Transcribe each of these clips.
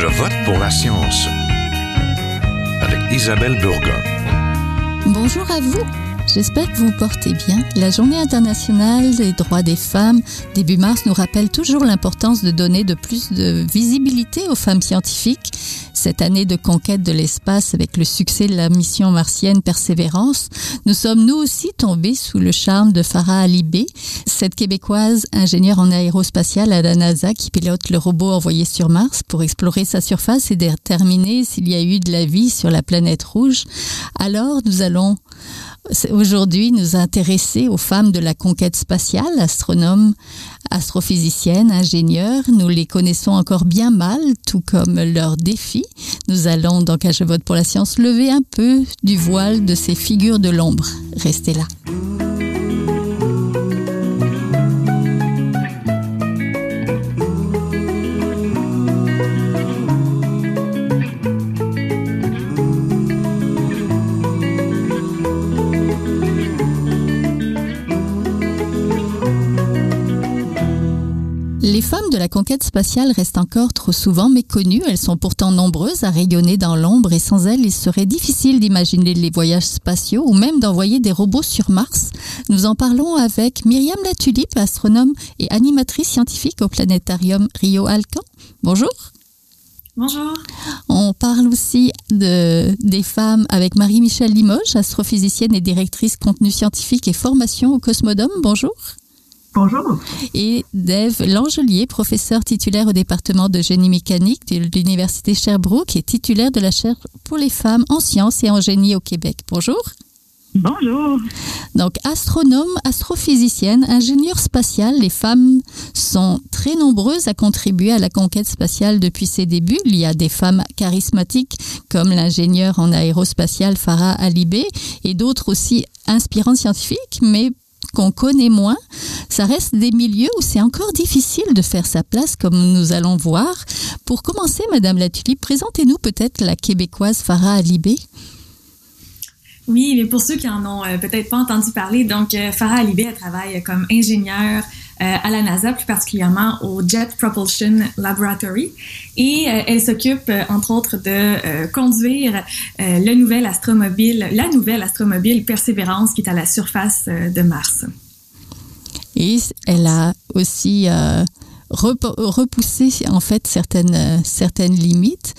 Je vote pour la science avec Isabelle Burgon. Bonjour à vous. J'espère que vous vous portez bien. La Journée internationale des droits des femmes, début mars, nous rappelle toujours l'importance de donner de plus de visibilité aux femmes scientifiques. Cette année de conquête de l'espace avec le succès de la mission martienne Persévérance, nous sommes nous aussi tombés sous le charme de Farah Alibé, cette québécoise ingénieure en aérospatiale à la NASA qui pilote le robot envoyé sur Mars pour explorer sa surface et déterminer s'il y a eu de la vie sur la planète rouge. Alors, nous allons aujourd'hui nous intéresser aux femmes de la conquête spatiale, astronomes, astrophysiciennes, ingénieurs. Nous les connaissons encore bien mal, tout comme leurs défis. Nous allons, dans je vote pour la science, lever un peu du voile de ces figures de l'ombre. Restez là. La conquête spatiale restent encore trop souvent méconnues. Elles sont pourtant nombreuses à rayonner dans l'ombre et sans elles, il serait difficile d'imaginer les voyages spatiaux ou même d'envoyer des robots sur Mars. Nous en parlons avec Myriam Latulipe, astronome et animatrice scientifique au planétarium Rio Alcan. Bonjour. Bonjour. On parle aussi de, des femmes avec Marie-Michel Limoges, astrophysicienne et directrice contenu scientifique et formation au Cosmodome. Bonjour. Bonjour. Et Dave Langelier, professeur titulaire au département de génie mécanique de l'Université Sherbrooke et titulaire de la chaire pour les femmes en sciences et en génie au Québec. Bonjour. Bonjour. Donc, astronome, astrophysicienne, ingénieure spatiale, les femmes sont très nombreuses à contribuer à la conquête spatiale depuis ses débuts. Il y a des femmes charismatiques comme l'ingénieure en aérospatiale Farah Alibé et d'autres aussi inspirantes scientifiques, mais qu'on connaît moins, ça reste des milieux où c'est encore difficile de faire sa place, comme nous allons voir. Pour commencer, Madame Latulipe, présentez-nous peut-être la québécoise Farah Alibé. Oui, mais pour ceux qui en ont euh, peut-être pas entendu parler, donc euh, Farah Alibé, elle travaille comme ingénieure à la NASA, plus particulièrement au Jet Propulsion Laboratory. Et euh, elle s'occupe, euh, entre autres, de conduire le nouvel astromobile, la nouvelle astromobile Persévérance qui est à la surface de Mars. Et elle a aussi repoussé en fait certaines, certaines limites.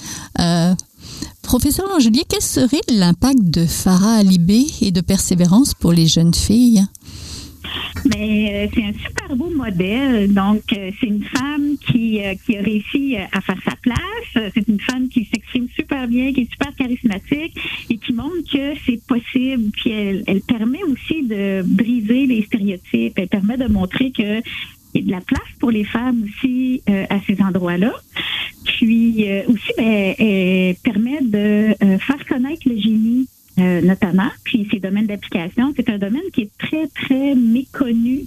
Professeur Langelier, quel serait l'impact de Farah Alibé et de Persévérance pour les jeunes filles? Mais euh, c'est un super beau modèle. Donc, euh, c'est une femme qui, euh, qui a réussi à faire sa place. C'est une femme qui s'exprime super bien, qui est super charismatique et qui montre que c'est possible. Puis elle, permet aussi de briser les stéréotypes. Elle permet de montrer que il y a de la place pour les femmes aussi à ces endroits-là. Puis aussi, ben, elle permet de faire connaître le génie euh, notamment. Puis ces domaines d'application, c'est un domaine qui est très, très méconnu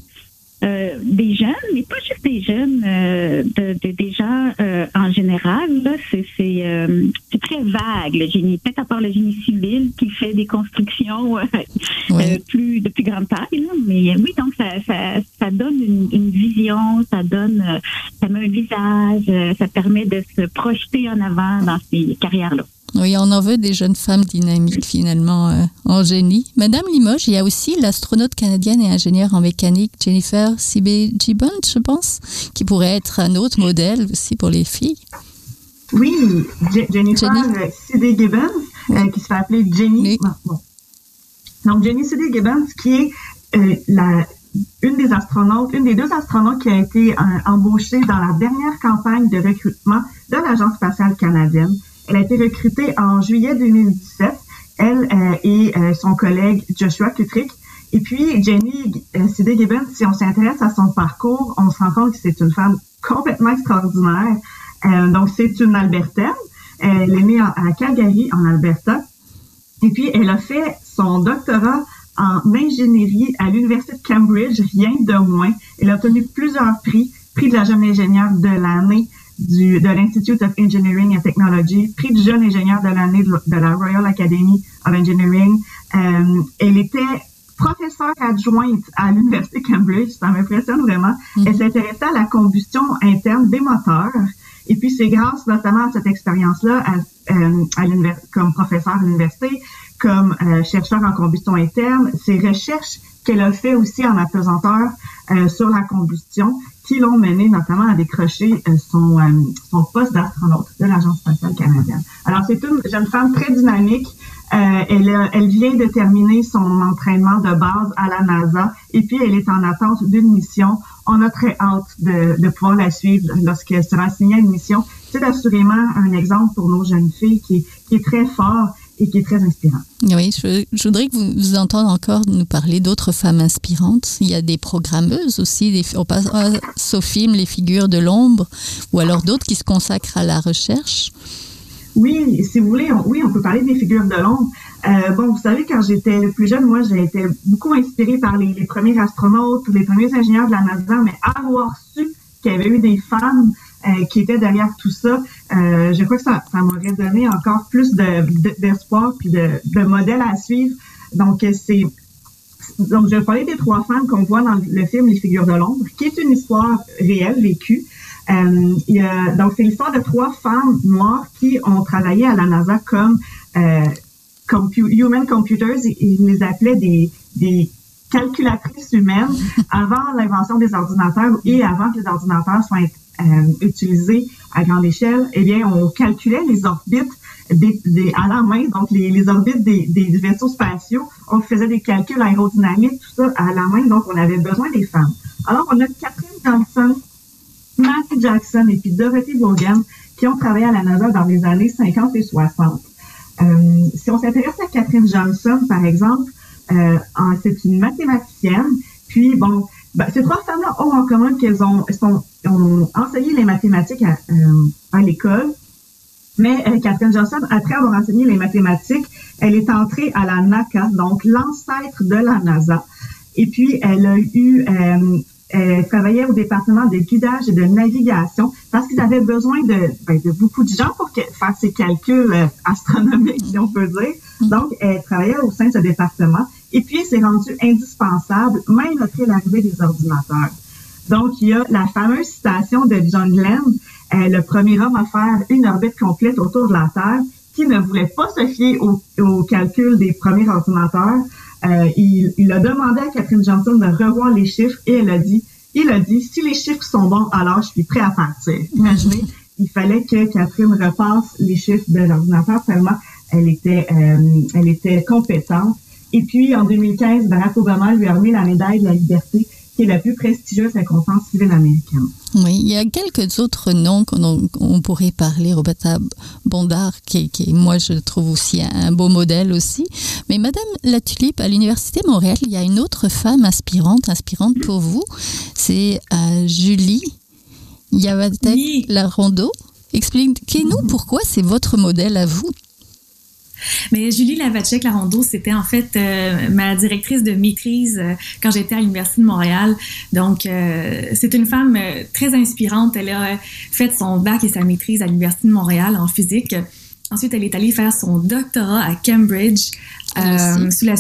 euh, des jeunes, mais pas juste des jeunes, euh, de, des gens en général. c'est, c'est, très vague le génie. Peut-être à part le génie civil qui fait des constructions plus de plus grande taille. Mais oui, donc ça, ça, ça donne une, une, vision, ça donne, ça met un visage, ça permet de se projeter en avant dans ces carrières-là. Oui, on en veut des jeunes femmes dynamiques finalement euh, en génie. Madame Limoges, il y a aussi l'astronaute canadienne et ingénieure en mécanique Jennifer Sibé Gibbons, je pense, qui pourrait être un autre modèle aussi pour les filles. Oui, Jennifer Sibé Gibbons, euh, qui se fait appeler Jenny. Donc Jenny Sibé Gibbons, qui est euh, la une des astronautes, une des deux astronautes qui a été embauchée dans la dernière campagne de recrutement de l'Agence spatiale canadienne. Elle a été recrutée en juillet 2017, elle euh, et euh, son collègue Joshua Kutrick. Et puis, Jenny euh, Gibbons, si on s'intéresse à son parcours, on se rend compte que c'est une femme complètement extraordinaire. Donc, c'est une Albertaine. Elle est née à Calgary, en Alberta. Et puis, elle a fait son doctorat en ingénierie à l'Université de Cambridge, rien de moins. Elle a obtenu plusieurs prix, prix de la jeune ingénieure de l'année, du, de l'Institute of Engineering and Technology, prix du jeune ingénieur de l'année de, la Royal Academy of Engineering. Euh, elle était professeure adjointe à l'Université Cambridge, ça m'impressionne vraiment. Mm-hmm. Elle s'intéressait à la combustion interne des moteurs Et puis, c'est grâce notamment à cette expérience-là, à, à comme professeur à l'université, comme chercheur en combustion interne, ces recherches qu'elle a fait aussi en apesanteur euh, sur la combustion, qui l'ont mené notamment à décrocher euh, son, euh, son poste d'astronaute de l'Agence spatiale canadienne. Alors, c'est une jeune femme très dynamique. elle, elle vient de terminer son entraînement de base à la NASA et puis elle est en attente d'une mission. On a très hâte de, de pouvoir la suivre lorsqu'elle sera assignée à une mission. C'est assurément un exemple pour nos jeunes filles qui, qui est très fort et qui est très inspirant. Oui, je, voudrais que vous, vous entendiez encore nous parler d'autres femmes inspirantes. Il y a des programmeuses aussi, des, on passe au film Les figures de l'ombre, ou alors d'autres qui se consacrent à la recherche. Oui, si vous voulez, on, oui, on peut parler des figures de l'ombre. Euh, bon, vous savez, quand j'étais plus jeune, moi, j'ai été beaucoup inspirée par les, les, premiers astronautes, les premiers ingénieurs de la NASA, mais avoir su qu'il y avait eu des femmes euh, qui étaient derrière tout ça, euh, je crois que ça, ça m'aurait donné encore plus d'espoir de, puis de, de modèles à suivre. Donc, c'est donc, je parler des trois femmes qu'on voit dans le film Les figures de l'ombre, qui est une histoire réelle, vécue. Euh, y a, donc, c'est l'histoire de trois femmes noires qui ont travaillé à la NASA comme euh, human computers. Ils les appelaient des, des calculatrices humaines avant l'invention des ordinateurs et avant que les ordinateurs soient euh, utilisés à grande échelle. Eh bien, on calculait les orbites des, des, à la main, donc les, orbites des, vaisseaux spatiaux. On faisait des calculs aérodynamiques, tout ça à la main, donc on avait besoin des femmes. Alors, on a Catherine Johnson, Matthew Jackson et puis Dorothy Vaughan qui ont travaillé à la NASA dans les années 50 et 60. Euh, si on s'intéresse à Catherine Johnson, par exemple, euh, c'est une mathématicienne. Puis, bon, ben, ces trois femmes-là ont en commun qu'elles ont, ont enseigné les mathématiques à, euh, à l'école. Mais euh, Catherine Johnson, après avoir enseigné les mathématiques, elle est entrée à la NACA, donc l'ancêtre de la NASA. Et puis, elle a eu, euh, elle travaillait au département de guidage et de navigation parce qu'ils avaient besoin de, ben, de beaucoup de gens pour faire ces calculs euh, astronomiques, si on peut dire. Donc, elle travaillait au sein de ce département. Et puis, elle s'est rendue indispensable, même après l'arrivée des ordinateurs. Donc, il y a la fameuse citation de John Glenn, euh, le premier homme à faire une orbite complète autour de la Terre, qui ne voulait pas se fier au, au calcul des premiers ordinateurs. Euh, il, il, a demandé à Catherine Johnson de revoir les chiffres et elle a dit, il a dit, si les chiffres sont bons, alors je suis prêt à partir. Imaginez, il fallait que Catherine repasse les chiffres de l'ordinateur tellement elle était, euh, elle était compétente. Et puis, en 2015, Barack Obama lui a remis la médaille de la liberté qui est la plus prestigieuse récompense civile américaine. Oui, il y a quelques autres noms qu'on pourrait parler. Roberta Bondard, qui, qui, moi, je trouve aussi un beau modèle aussi. Mais Madame Latulipe, à l'Université de Montréal, il y a une autre femme inspirante, inspirante pour vous. C'est euh, Julie Yavatek oui. Larondo. Expliquez-nous pourquoi c'est votre modèle à vous. Mais Julie Lavacek-Larondeau, c'était en fait euh, ma directrice de maîtrise euh, quand j'étais à l'Université de Montréal. Donc, euh, c'est une femme très inspirante. Elle a fait son bac et sa maîtrise à l'Université de Montréal en physique. Ensuite, elle est allée faire son doctorat à Cambridge sous la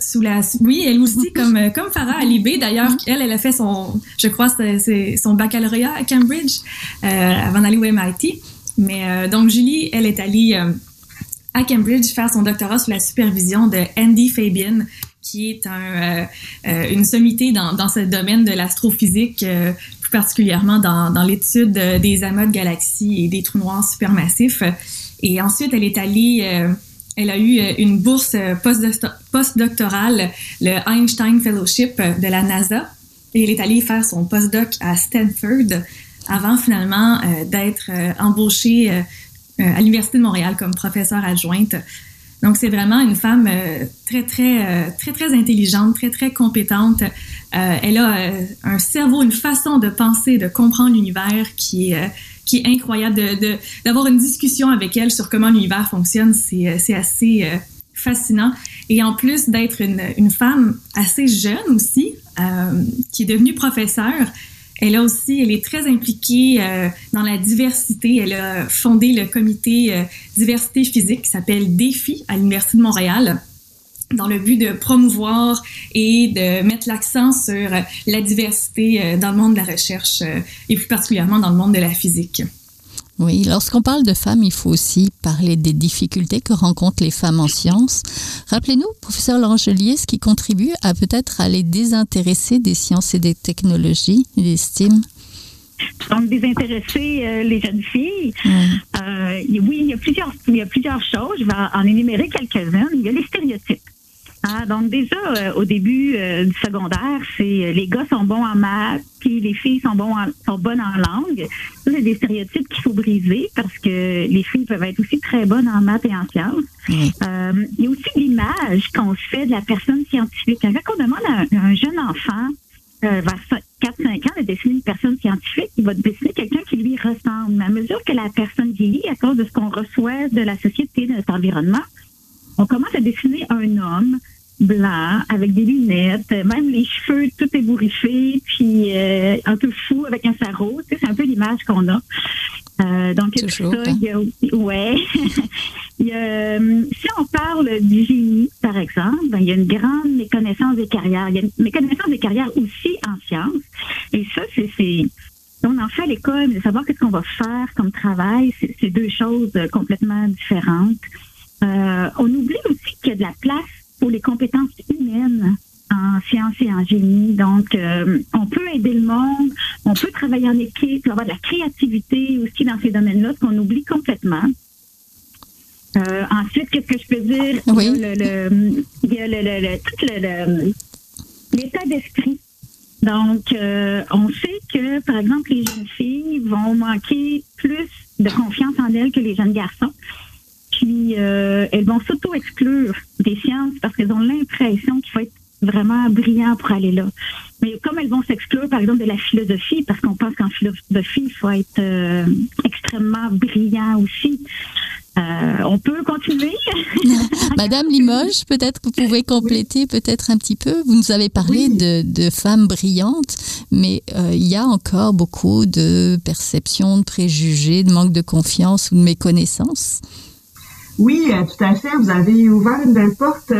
sous la oui elle aussi comme comme Farah Alibé d'ailleurs elle elle a fait son je crois c'est son baccalauréat à Cambridge avant d'aller au MIT mais donc Julie elle est allée à Cambridge faire son doctorat sous la supervision de Andy Fabian, qui est euh, euh, une sommité dans, dans ce domaine de l'astrophysique, euh, plus particulièrement dans, dans l'étude des amas de galaxies et des trous noirs supermassifs. Et ensuite, elle est allée, elle a eu une bourse postdoctorale, le Einstein Fellowship de la NASA, et elle est allée faire son postdoc à Stanford avant finalement d'être embauchée à l'Université de Montréal comme professeure adjointe. Donc, c'est vraiment une femme euh, très, très, euh, très, très intelligente, très, très compétente. elle a un cerveau, une façon de penser, de comprendre l'univers qui est, qui est incroyable. De, d'avoir une discussion avec elle sur comment l'univers fonctionne, c'est, assez fascinant. Et en plus d'être une, une femme assez jeune aussi, qui est devenue professeure, elle a aussi, elle est très impliquée euh, dans la diversité. Elle a fondé le comité euh, diversité physique qui s'appelle Défi à l'Université de Montréal dans le but de promouvoir et de mettre l'accent sur la diversité euh, dans le monde de la recherche et plus particulièrement dans le monde de la physique. Oui, lorsqu'on parle de femmes, il faut aussi parler des difficultés que rencontrent les femmes en sciences. Rappelez-nous, professeur Langelier, ce qui contribue à peut-être à les désintéresser des sciences et des technologies et des STEAM. Donc, désintéresser euh, les jeunes filles. Euh, oui, il y, a plusieurs, il y a plusieurs choses. Je vais en énumérer quelques-unes. Il y a les stéréotypes. Ah, donc déjà euh, au début du secondaire, c'est les gars sont bons en maths, puis les filles sont bons sont bonnes en langue. Ça c'est des stéréotypes qu'il faut briser parce que les filles peuvent être aussi très bonnes en maths et en sciences. il y a aussi l'image qu'on se fait de la personne scientifique. Quand on demande à un jeune enfant euh, vers 4-5 ans de dessiner une personne scientifique, il va dessiner quelqu'un qui lui ressemble. Mais à mesure que la personne vieillit, à cause de ce qu'on reçoit de la société, de notre environnement, on commence à dessiner un homme blanc, avec des lunettes, même les cheveux tout ébouriffés, puis euh, un peu fou avec un sarrau. Tu sais, c'est un peu l'image qu'on a. Euh, donc, ça, il y a aussi, ouais. il y a, euh, si on parle du génie, par exemple, ben, il y a une grande méconnaissance des carrières. Il y a une méconnaissance des carrières aussi en sciences. Et ça, c'est, c'est on en fait à l'école, mais de savoir qu'est-ce qu'on va faire comme travail, c'est, deux choses complètement différentes. Euh, on oublie aussi qu'il y a de la place pour les compétences humaines en sciences et en génie. Donc, euh, on peut aider le monde, on peut travailler en équipe, avoir de la créativité aussi dans ces domaines-là, ce qu'on oublie complètement. Euh, ensuite, qu'est-ce que je peux dire? Oui. Il y a le, il y a le, le, tout le, l'état d'esprit. Donc, euh, on sait que, par exemple, les jeunes filles vont manquer plus de confiance en elles que les jeunes garçons. Puis, euh, elles vont s'auto-exclure des sciences parce qu'elles ont l'impression qu'il faut être vraiment brillant pour aller là. Mais comme elles vont s'exclure, par exemple, de la philosophie, parce qu'on pense qu'en philosophie, il faut être euh, extrêmement brillant aussi. Euh, on peut continuer. Madame Limoges, peut-être que vous pouvez compléter peut-être un petit peu. Vous nous avez parlé de, de, femmes brillantes, mais euh, il y a encore beaucoup de perceptions, de préjugés, de manque de confiance ou de méconnaissance. Oui, tout à fait. Vous avez ouvert une belle porte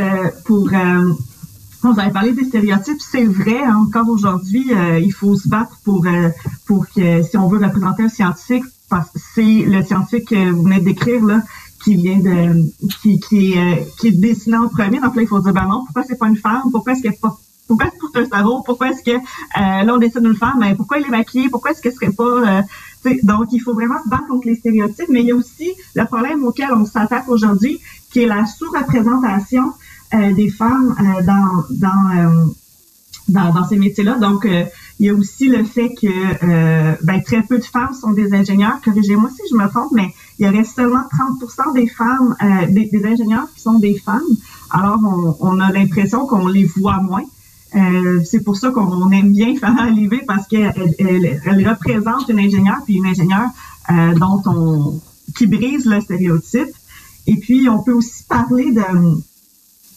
pour vous avez parlé des stéréotypes, c'est vrai. Hein, encore aujourd'hui, euh, il faut se battre pour euh, pour que si on veut représenter un scientifique, parce que c'est le scientifique que vous venez d'écrire là qui vient de qui qui euh, qui est dessiné en premier. Donc là, il faut dire ben non, pourquoi c'est pas une femme? Pourquoi est-ce qu'elle pas pourquoi est-ce un cerveau? Pourquoi est-ce que là on dessine une femme? Mais pourquoi elle est maquillée? Pourquoi est-ce qu'elle serait pas donc il faut vraiment se battre contre les stéréotypes, mais il y a aussi le problème auquel on s'attaque aujourd'hui, qui est la sous-représentation euh, des femmes euh, dans dans, euh, dans, dans ces métiers-là. Donc, il y a aussi le fait que ben, très peu de femmes sont des ingénieurs. Corrigez-moi si je me trompe, mais il y aurait seulement 30% des femmes, des, des, ingénieurs qui sont des femmes. Alors, on, on a l'impression qu'on les voit moins. Euh, c'est pour ça qu'on aime bien Farah Olivier parce qu'elle elle, elle, représente une ingénieure puis une ingénieure euh, dont on qui brise le stéréotype. Et puis on peut aussi parler de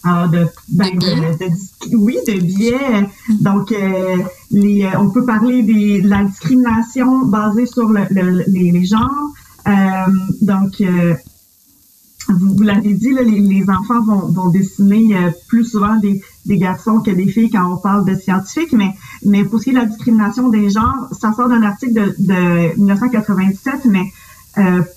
ah, de, ben, de, oui, de biais. Donc, euh, les, euh, on peut parler des, de la discrimination basée sur le, les, les, genres. Euh, donc, euh, vous, l'avez dit, les, enfants vont, dessiner plus souvent des, garçons que des filles quand on parle de scientifiques, mais, pour ce qui est de la discrimination des genres, ça sort d'un article de, de 1997, mais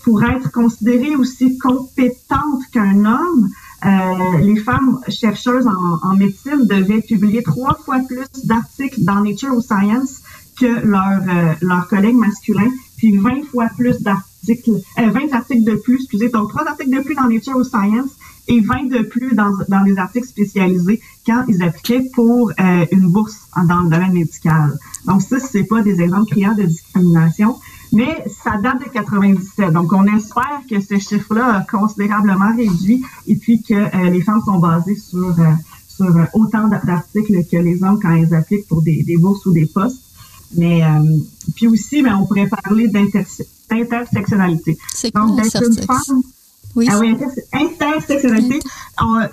pour être considérée aussi compétente qu'un homme, euh, les femmes chercheuses en, médecine devaient publier trois fois plus d'articles dans Nature ou Science que leurs euh, leurs collègues masculins, puis 20 fois plus d'articles, euh, 20 articles de plus, excusez, donc trois articles de plus dans Nature ou Science et 20 de plus dans, dans des articles spécialisés quand ils appliquaient pour euh, une bourse dans le domaine médical. Donc ça, c'est pas des exemples criants de discrimination. Mais ça date de 97. Donc, on espère que ce chiffre-là a considérablement réduit et puis que euh, les femmes sont basées sur, euh, sur autant d'articles que les hommes quand ils appliquent pour des bourses ou des postes. Mais euh, puis aussi, ben, on pourrait parler d'intersectionnalité. Donc, d'être une femme? Oui. Ah oui, intersectionnalité.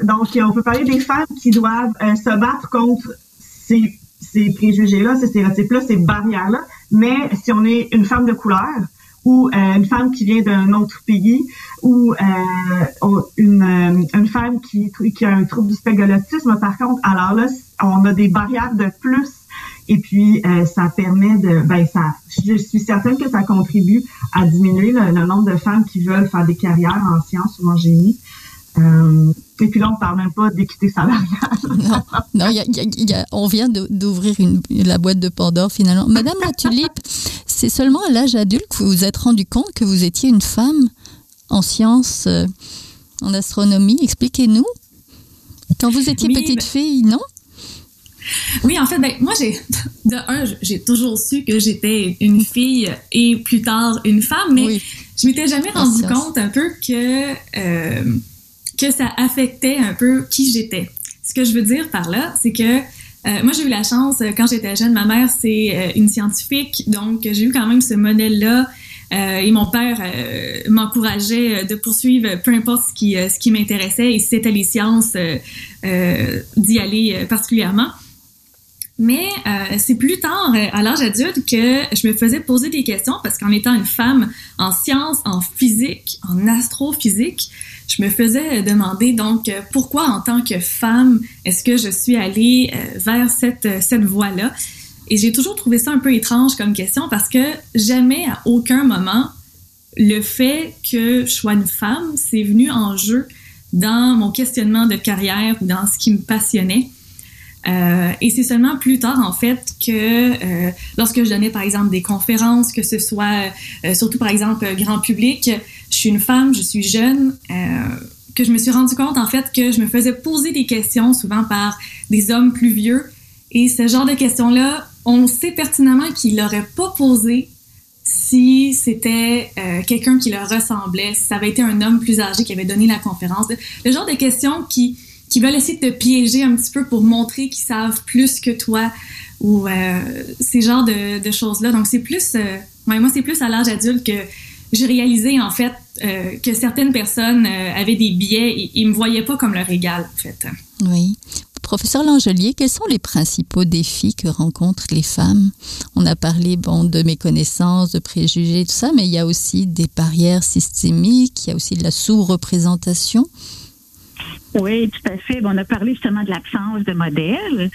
donc, on peut parler des femmes qui doivent se battre contre ces ces préjugés-là, ces stéréotypes-là, ces barrières-là. Mais si on est une femme de couleur ou euh, une femme qui vient d'un autre pays ou euh, une, euh, une femme qui, qui a un trouble du spectre par contre, alors là, on a des barrières de plus Et puis, euh, ça permet de, ben ça, je suis certaine que ça contribue à diminuer le, nombre de femmes qui veulent faire des carrières en sciences ou en génie. Euh, et puis là, on ne parle même pas d'équité salariale. non, non y a, y a, on vient d'ouvrir la boîte de Pandore finalement. Madame la Tulipe, c'est seulement à l'âge adulte que vous vous êtes rendu compte que vous étiez une femme en sciences, euh, en astronomie. Expliquez-nous. Quand vous étiez petite fille, non? Oui, en fait, ben, moi, j'ai, de un, j'ai toujours su que j'étais une fille et plus tard une femme, mais je m'étais jamais rendu compte un peu que, euh, que ça affectait un peu qui j'étais. Ce que je veux dire par là, c'est que euh, moi, j'ai eu la chance, quand j'étais jeune, ma mère, c'est euh, une scientifique, donc j'ai eu quand même ce modèle-là. et mon père m'encourageait de poursuivre peu importe ce qui, ce qui m'intéressait et si c'était les sciences, d'y aller particulièrement. Mais euh, c'est plus tard, euh, à l'âge adulte, que je me faisais poser des questions parce qu'en étant une femme en sciences, en physique, en astrophysique, je me faisais demander donc euh, pourquoi en tant que femme est-ce que je suis allée vers cette, cette voie-là? Et j'ai toujours trouvé ça un peu étrange comme question parce que jamais à aucun moment le fait que je sois une femme, c'est venu en jeu dans mon questionnement de carrière ou dans ce qui me passionnait. Euh, et c'est seulement plus tard, en fait, que euh, lorsque je donnais, par exemple, des conférences, que ce soit euh, surtout, par exemple, grand public, je suis une femme, je suis jeune, que je me suis rendu compte, en fait, que je me faisais poser des questions souvent par des hommes plus vieux. Et ce genre de questions-là, on sait pertinemment qu'ils l'auraient pas posé si c'était quelqu'un qui leur ressemblait, si ça avait été un homme plus âgé qui avait donné la conférence. Le genre de questions qui qui veulent essayer de te piéger un petit peu pour montrer qu'ils savent plus que toi ou euh, ces genres de, choses-là. Donc, c'est plus, euh, moi, c'est plus à l'âge adulte que j'ai réalisé, en fait, euh, que certaines personnes avaient des biais et ils me voyaient pas comme leur égal, en fait. Oui. Professeur Langelier, quels sont les principaux défis que rencontrent les femmes? On a parlé bon, de méconnaissance, de préjugés, tout ça, mais il y a aussi des barrières systémiques, il y a aussi de la sous-représentation. Oui, tout à fait. on a parlé justement de l'absence de modèles.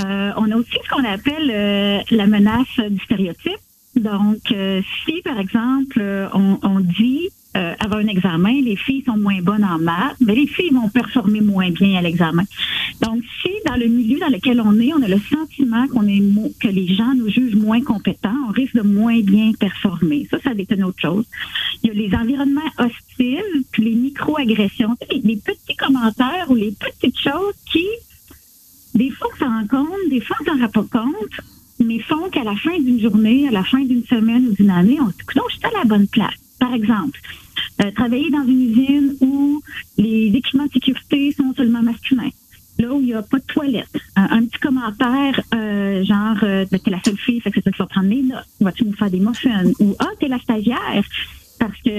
Euh, on a aussi ce qu'on appelle euh, la menace du stéréotype. Donc, euh, si par exemple on, on dit euh, un examen, les filles sont moins bonnes en maths, mais les filles vont performer moins bien à l'examen. Donc, si dans le milieu dans lequel on est, on a le sentiment qu'on est que les gens nous jugent moins compétents, on risque de moins bien performer. Ça, ça est une autre chose. Il y a les environnements hostiles, puis les micro-agressions, les, petits commentaires ou les petites choses qui, des fois, on s'en rend compte, des fois, on s'en rend pas compte, mais font qu'à la fin d'une journée, à la fin d'une semaine ou d'une année, on se dit, non, je suis à la bonne place. Par exemple, euh, travailler dans une usine où les équipements de sécurité sont seulement masculins. Là où il n'y a pas de toilette. Un, petit commentaire, euh, genre, euh, ben, t'es la seule fille, fait que c'est ça qui va prendre les notes. Vas-tu nous faire des muffins? Ou, ah, t'es la stagiaire, parce que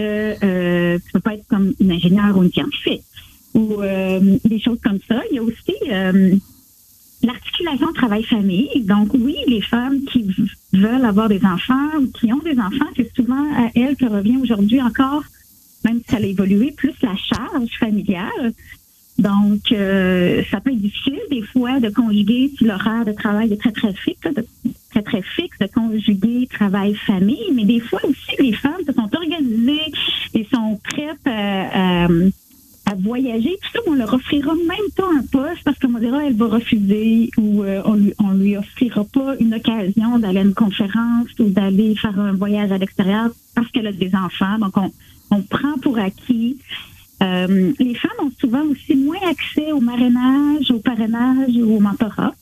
euh, tu peux pas être comme une ingénieure ou une scientifique. Ou des choses comme ça. Il y a aussi l'articulation travail-famille. Donc oui, les femmes qui veulent avoir des enfants ou qui ont des enfants, c'est souvent à elles que revient aujourd'hui encore, même si ça a évolué, plus la charge familiale. Donc, euh, ça peut être difficile des fois de conjuguer si l'horaire de travail est très, très fixe, de, très, très fixe, de conjuguer travail-famille. Mais des fois aussi, les femmes se sont organisées et sont prêtes à, à voyager. Tout ça, on leur offrira même pas un poste parce qu'on dira elle va refuser ou euh, on, lui, on lui offrira pas une occasion d'aller à une conférence ou d'aller faire un voyage à l'extérieur parce qu'elle a des enfants. Donc, on, on prend pour acquis. Euh, les femmes ont souvent aussi moins accès au marrainage, au parrainage ou au mentorat.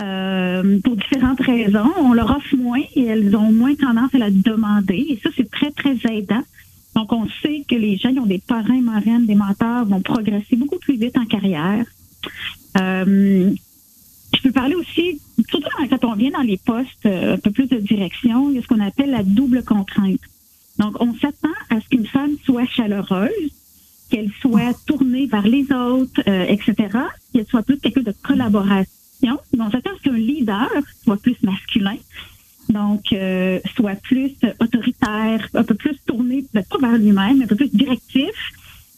Euh, pour différentes raisons. On leur offre moins et elles ont moins tendance à la demander. Et ça, c'est très, très aidant donc, on sait que les gens qui ont des parrains, marraines, des mentors vont progresser beaucoup plus vite en carrière. Euh, je peux parler aussi, surtout quand on vient dans les postes un peu plus de direction, il y a ce qu'on appelle la double contrainte. Donc, on s'attend à ce qu'une femme soit chaleureuse, qu'elle soit tournée vers les autres, euh, etc., qu'elle soit plus quelqu'un de collaboration. Donc, on s'attend à ce qu'un leader soit plus masculin, donc euh, soit plus autoritaire, un peu plus tourné, ben, pas vers lui-même, un peu plus directif.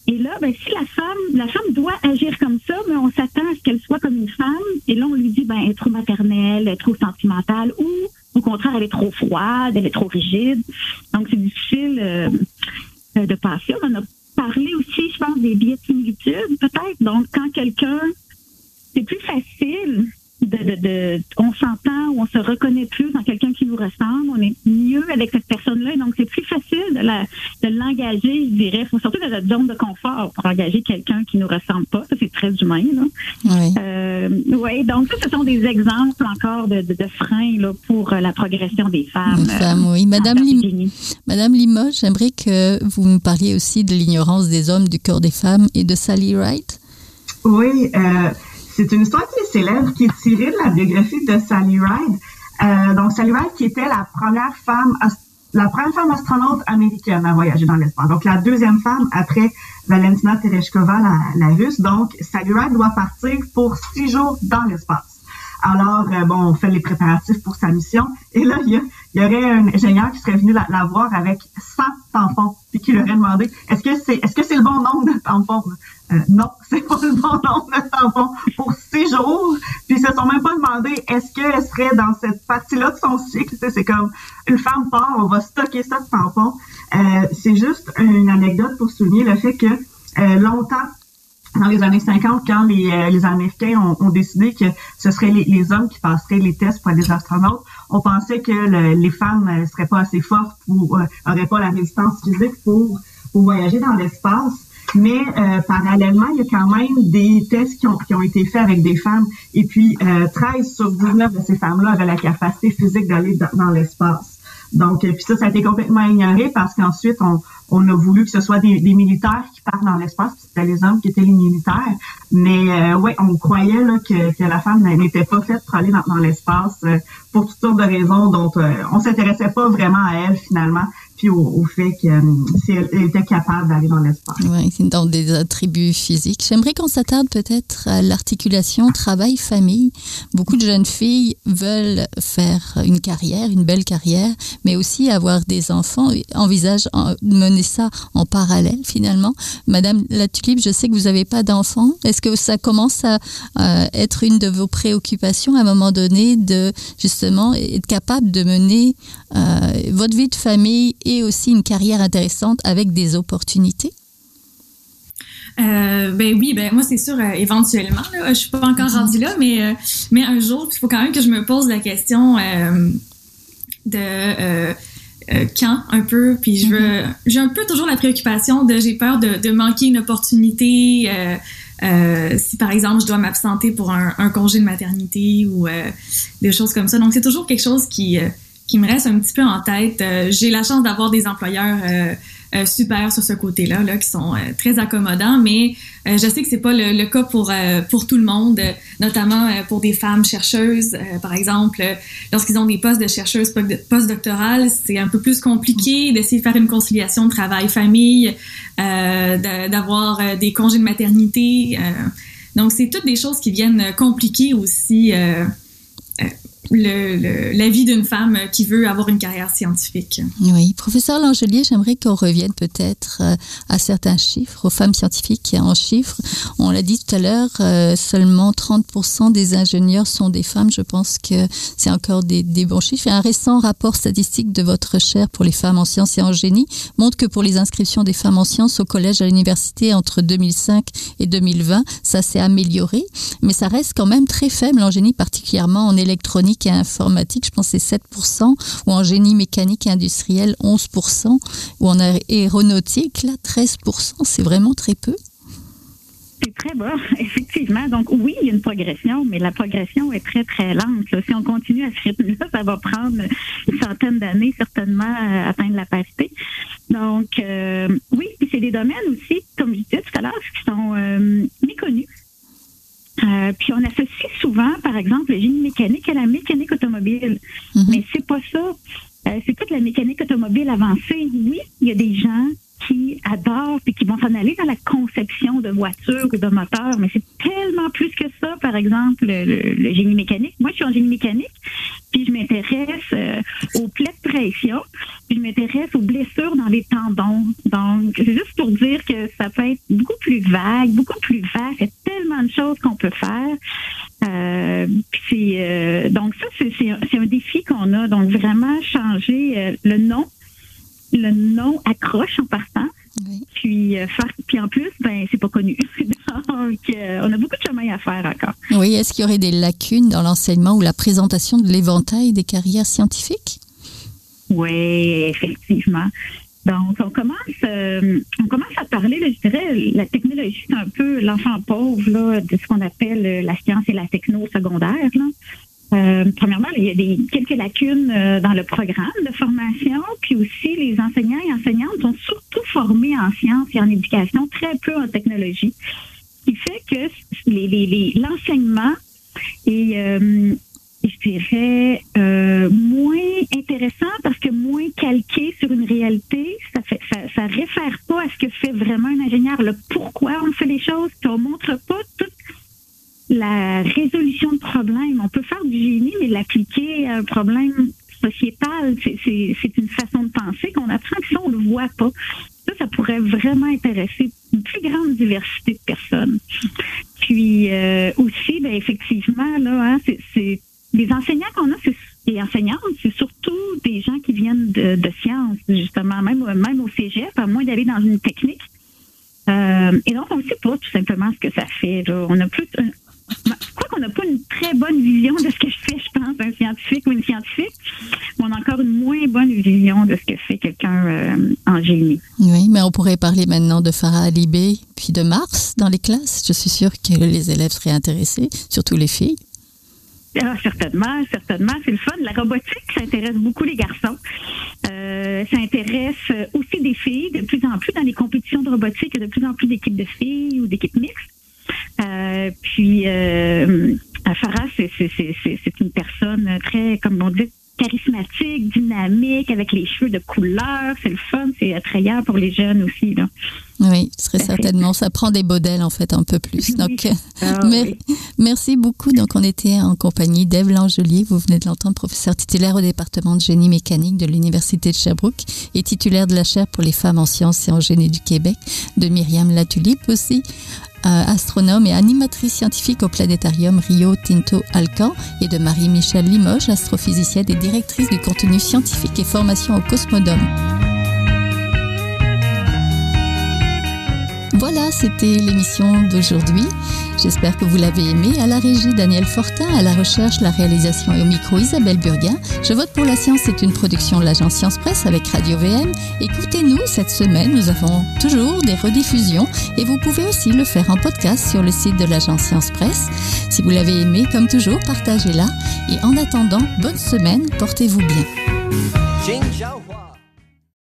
Et là, ben, si la femme, la femme doit agir comme ça, mais on s'attend à ce qu'elle soit comme une femme et là, on lui dit, ben, elle trop maternelle, elle est trop sentimentale ou contraire, elle est trop froide, elle est trop rigide. Donc, c'est difficile euh, de passer. On en a parlé aussi, je pense, des biais de similitude, peut-être. Donc, quand quelqu'un, c'est plus facile de, de, on s'entend ou on se reconnaît plus dans quelqu'un qui nous ressemble, on est mieux avec cette personne-là, donc c'est plus facile de, la, de l'engager, je dirais, faut surtout dans notre zone de confort pour engager quelqu'un qui nous ressemble pas, ça c'est très humain. Là. Oui. Euh, ouais, donc ça, ce sont des exemples encore de, de, freins là, pour la progression des femmes. femmes, oui. Madame, Lim Madame Limoges, j'aimerais que vous nous parliez aussi de l'ignorance des hommes du corps des femmes et de Sally Wright. Oui, euh, c'est une histoire qui est célèbre, qui est tirée de la biographie de Sally Ride. Euh, donc, Sally Ride qui était la première femme, la première femme astronaute américaine à voyager dans l'espace. Donc, la deuxième femme après Valentina Tereshkova, la, la russe. Donc, Sally Ride doit partir pour six jours dans l'espace. Alors, euh, bon, on fait les préparatifs pour sa mission. Et là, il y, aurait un ingénieur qui serait venu la, voir avec 100 tampons, qui lui aurait demandé, est-ce que c'est est-ce que c'est le bon nombre de tampons? Euh, non, c'est pas le bon nombre de tampons pour six jours. Puis ils se sont même pas demandé, est-ce qu'elle serait dans cette partie-là de son cycle? C'est comme, une femme part, on va stocker ça de tampons. Euh, c'est juste une anecdote pour souligner le fait que euh, longtemps, dans les années 50, quand les, les Américains ont, décidé que ce seraient les, les, hommes qui passeraient les tests pour des astronautes, on pensait que le, les femmes ne seraient pas assez fortes ou euh, auraient pas la résistance physique pour, pour voyager dans l'espace. Mais euh, parallèlement, il y a quand même des tests qui ont, qui ont été faits avec des femmes. Et puis, 13 sur 19 de ces femmes-là avaient la capacité physique d'aller dans l'espace. Donc, puis ça, ça a été complètement ignoré parce qu'ensuite, on, on a voulu que ce soit des, militaires qui partent dans l'espace, c'était les hommes qui étaient les militaires. Mais euh, ouais, on croyait que, que la femme n'était pas faite pour aller dans, dans l'espace euh, pour toutes sortes de raisons dont euh, on s'intéressait pas vraiment à elle finalement au, fait qu'elle euh, était capable d'aller dans l'espace. Oui, dans des attributs physiques. J'aimerais qu'on s'attarde peut-être à l'articulation travail-famille. Beaucoup de jeunes filles veulent faire une carrière, une belle carrière, mais aussi avoir des enfants, envisagent de mener ça en parallèle finalement. Madame Latulipe, je sais que vous n'avez pas d'enfants. Est-ce que ça commence à être une de vos préoccupations à un moment donné de justement être capable de mener euh, votre vie de famille et aussi une carrière intéressante avec des opportunités? Euh, ben oui, ben moi c'est sûr euh, éventuellement. Là, je suis pas encore mhm. rendue là, mais mais un jour, il faut quand même que je me pose la question de quand un peu. Puis je veux, mhm. j'ai un peu toujours la préoccupation de j'ai peur de, de, manquer une opportunité. si par exemple je dois m'absenter pour un, un, congé de maternité ou des choses comme ça. Donc c'est toujours quelque chose qui qui me reste un petit peu en tête. Euh, j'ai la chance d'avoir des employeurs euh, euh, super sur ce côté-là, là, qui sont très accommodants, mais je sais que c'est pas le, cas pour pour tout le monde, notamment pour des femmes chercheuses, par exemple, lorsqu'ils ont des postes de chercheuses postdoctorales, c'est un peu plus compliqué d'essayer de faire une conciliation de travail-famille, d'avoir des congés de maternité. donc, c'est toutes des choses qui viennent compliquer aussi le, la vie d'une femme qui veut avoir une carrière scientifique. Oui, professeur Langelier, j'aimerais qu'on revienne peut-être euh, à certains chiffres, aux femmes scientifiques en chiffres. On l'a dit tout à l'heure, euh, seulement 30% des ingénieurs sont des femmes. Je pense que c'est encore des, des, bons chiffres. Et un récent rapport statistique de votre chaire pour les femmes en sciences et en génie montre que pour les inscriptions des femmes en sciences au collège à l'université entre 2005 et 2020, ça s'est amélioré, mais ça reste quand même très faible en génie, particulièrement en électronique et informatique, je pense que c'est 7%, ou en génie mécanique et industriel, 11%, ou en aéronautique, là, 13%, c'est vraiment très peu. C'est très bas, effectivement. Donc oui, il y a une progression, mais la progression est très, très lente. Si on continue à ce rythme-là, ça va prendre une centaine d'années certainement à atteindre la parité. Donc euh, oui, puis c'est des domaines aussi, comme je disais tout à l'heure, qui sont euh, méconnus. Euh, puis on associe souvent, par exemple, le génie mécanique à la mécanique automobile. Mhm. Mais c'est pas ça. Euh, c'est toute la mécanique automobile avancée. Oui, il y a des gens qui adorent et qui vont s'en aller dans la conception de voitures ou de moteurs, mais c'est tellement plus que ça, par exemple, le, génie mécanique. Moi, je suis en génie mécanique, puis je m'intéresse euh, aux plaies de pression, puis je m'intéresse aux blessures dans les tendons. Donc, c'est juste pour dire que ça peut être beaucoup plus vague, beaucoup plus vaste. Il y a tellement de choses qu'on peut faire. puis donc ça, c'est un défi qu'on a. Donc vraiment changer le nom. Le nom accroche en partant. Puis, puis en plus, ben c'est pas connu. Donc, on a beaucoup de chemin à faire encore. Oui, est-ce qu'il y aurait des lacunes dans l'enseignement ou la présentation de l'éventail des carrières scientifiques? Oui, effectivement. Donc, on commence, euh, on commence à parler, je dirais, la technologie, c'est un peu l'enfant pauvre là, de ce qu'on appelle euh, la science et la techno secondaire. Là. Euh, premièrement, il y a des, quelques lacunes dans le programme de formation, puis aussi les enseignants et enseignantes sont surtout formés en sciences et en éducation, très peu en technologie, ce qui fait que l'enseignement est je dirais, euh, moins intéressant parce que moins calqué sur une réalité. Ça fait, ça, réfère pas à ce que fait vraiment un ingénieur, le pourquoi on fait les choses. Puis on montre pas la résolution de problèmes. On peut faire du génie, mais l'appliquer à un problème sociétal, c'est une façon de penser qu'on apprend, que ça, on le voit pas. Ça, ça pourrait vraiment intéresser une plus grande diversité de personnes. Puis euh, aussi, ben, effectivement, là, hein, c'est les enseignants qu'on a, c'est les enseignantes, c'est surtout des gens qui viennent de, de sciences, justement, même, même au cégep, à moins d'aller dans une technique. Euh, et donc, on ne sait pas tout simplement ce que ça fait. On a plus, je crois qu'on n'a pas une très bonne vision de ce que je fais, je pense, un scientifique ou une scientifique. Mais on a encore une moins bonne vision de ce que fait quelqu'un euh, en génie. Oui, mais on pourrait parler maintenant de Farah Alibé, puis de Mars dans les classes. Je suis sûre que les élèves seraient intéressés, surtout les filles. Ah, certainement, certainement. C'est le fun. La robotique, ça intéresse beaucoup les garçons. Euh, ça intéresse aussi des filles. De plus en plus, dans les compétitions de robotique, il y a de plus en plus d'équipes de filles ou d'équipes mixtes. Euh, puis, euh, Farah, c'est une personne très, comme on dit, charismatique, dynamique, avec les cheveux de couleur. C'est le fun, c'est attrayant pour les jeunes aussi. Là. Oui, très certainement. Ça prend des modèles, en fait, un peu plus. Donc, ah merci beaucoup. Donc, on était en compagnie d'Ève Langelier. Vous venez de l'entendre, professeur titulaire au département de génie mécanique de l'Université de Sherbrooke et titulaire de la chaire pour les femmes en sciences et en génie du Québec de Myriam Latulipe aussi. Euh, astronome et animatrice scientifique au planétarium Rio Tinto Alcan et de Marie-Michel Limoges, astrophysicienne et directrice du contenu scientifique et formation au Cosmodome. C'était l'émission d'aujourd'hui. J'espère que vous l'avez aimé. À la régie, Daniel Fortin, à la recherche, la réalisation et au micro, Isabelle Burguin. Je vote pour la science, c'est une production de l'agence Science Presse avec Radio VM. Écoutez-nous cette semaine, nous avons toujours des rediffusions et vous pouvez aussi le faire en podcast sur le site de l'agence Science Presse. Si vous l'avez aimé, comme toujours, partagez-la. Et en attendant, bonne semaine, portez-vous bien.